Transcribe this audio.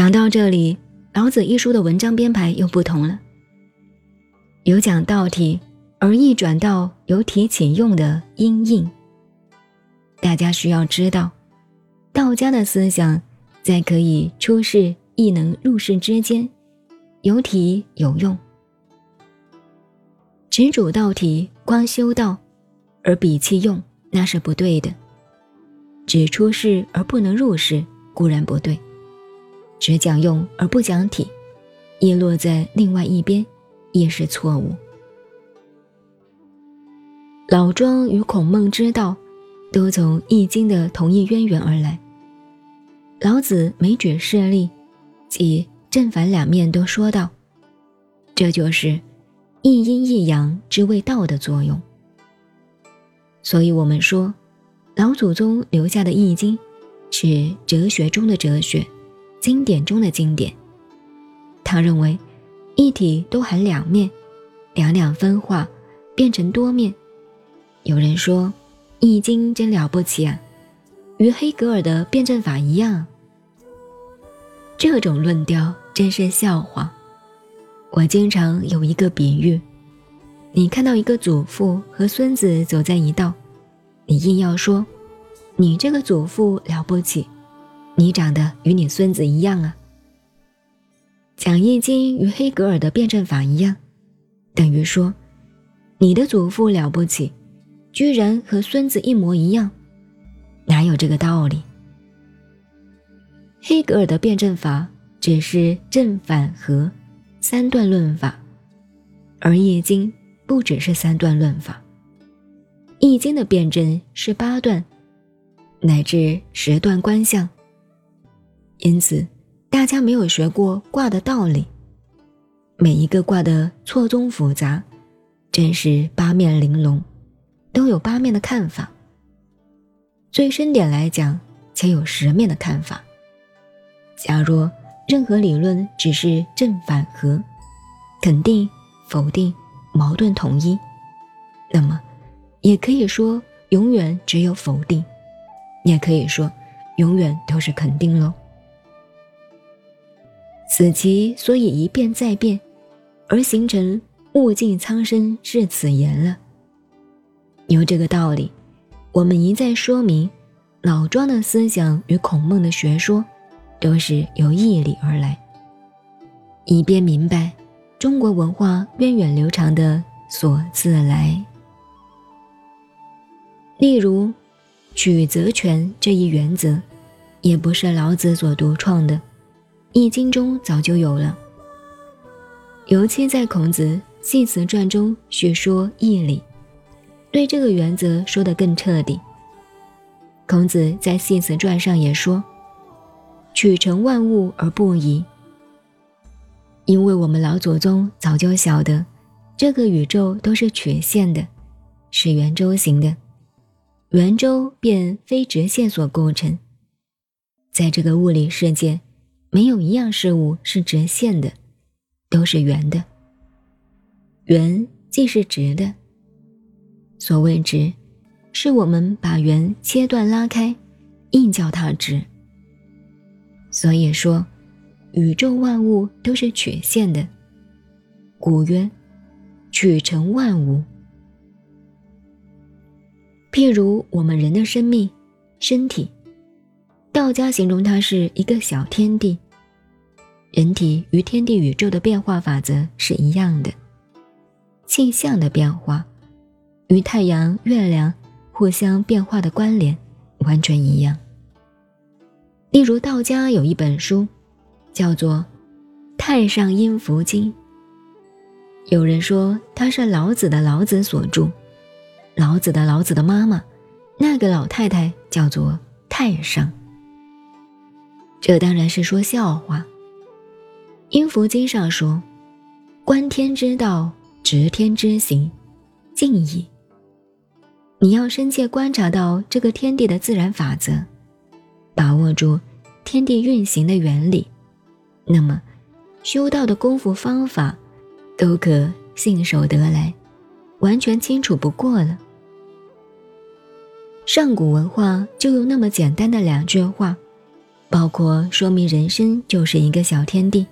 讲到这里，《老子》一书的文章编排又不同了，有讲道体而易转到由体起用的因应。大家需要知道，道家的思想在可以出世亦能入世之间，有体有用。只主道体，光修道，而比弃用，那是不对的。只出世而不能入世，固然不对。只讲用而不讲体，亦落在另外一边，也是错误。老庄与孔孟之道，都从《易经》的同一渊源而来。老子每举事例，即正反两面都说到，这就是一阴一阳之谓道的作用。所以我们说，老祖宗留下的《易经》，是哲学中的哲学。经典中的经典，他认为一体都含两面，两两分化变成多面。有人说《易经》真了不起啊，与黑格尔的辩证法一样。这种论调真是笑话。我经常有一个比喻：你看到一个祖父和孙子走在一道，你硬要说你这个祖父了不起。你长得与你孙子一样啊！讲《易经》与黑格尔的辩证法一样，等于说你的祖父了不起，居然和孙子一模一样，哪有这个道理？黑格尔的辩证法只是正反合三段论法，而《易经》不只是三段论法，《易经》的辩证是八段，乃至十段观象。因此，大家没有学过卦的道理，每一个卦的错综复杂，真是八面玲珑，都有八面的看法。最深点来讲，且有十面的看法。假若任何理论只是正反合、肯定、否定、矛盾统一，那么也可以说永远只有否定，也可以说永远都是肯定喽。此其所以一变再变，而形成物尽苍生是此言了。由这个道理，我们一再说明，老庄的思想与孔孟的学说，都是由义理而来，以便明白中国文化源远流长的所自来。例如，取则全这一原则，也不是老子所独创的。《易经》中早就有了，尤其在孔子《系辞传》中学说义理，对这个原则说得更彻底。孔子在《系辞传》上也说：“取成万物而不移。”因为我们老祖宗早就晓得，这个宇宙都是曲线的，是圆周形的，圆周便非直线所构成，在这个物理世界。没有一样事物是直线的，都是圆的。圆既是直的，所谓直，是我们把圆切断拉开，硬叫它直。所以说，宇宙万物都是曲线的。古曰：“曲成万物。”譬如我们人的生命、身体。道家形容它是一个小天地，人体与天地宇宙的变化法则是一样的，气象的变化与太阳、月亮互相变化的关联完全一样。例如，道家有一本书，叫做《太上阴符经》，有人说它是老子的老子所著，老子的老子的妈妈，那个老太太叫做太上。这当然是说笑话。阴符经上说：“观天之道，执天之行，静矣。”你要深切观察到这个天地的自然法则，把握住天地运行的原理，那么修道的功夫方法都可信手得来，完全清楚不过了。上古文化就用那么简单的两句话。包括说明人生就是一个小天地。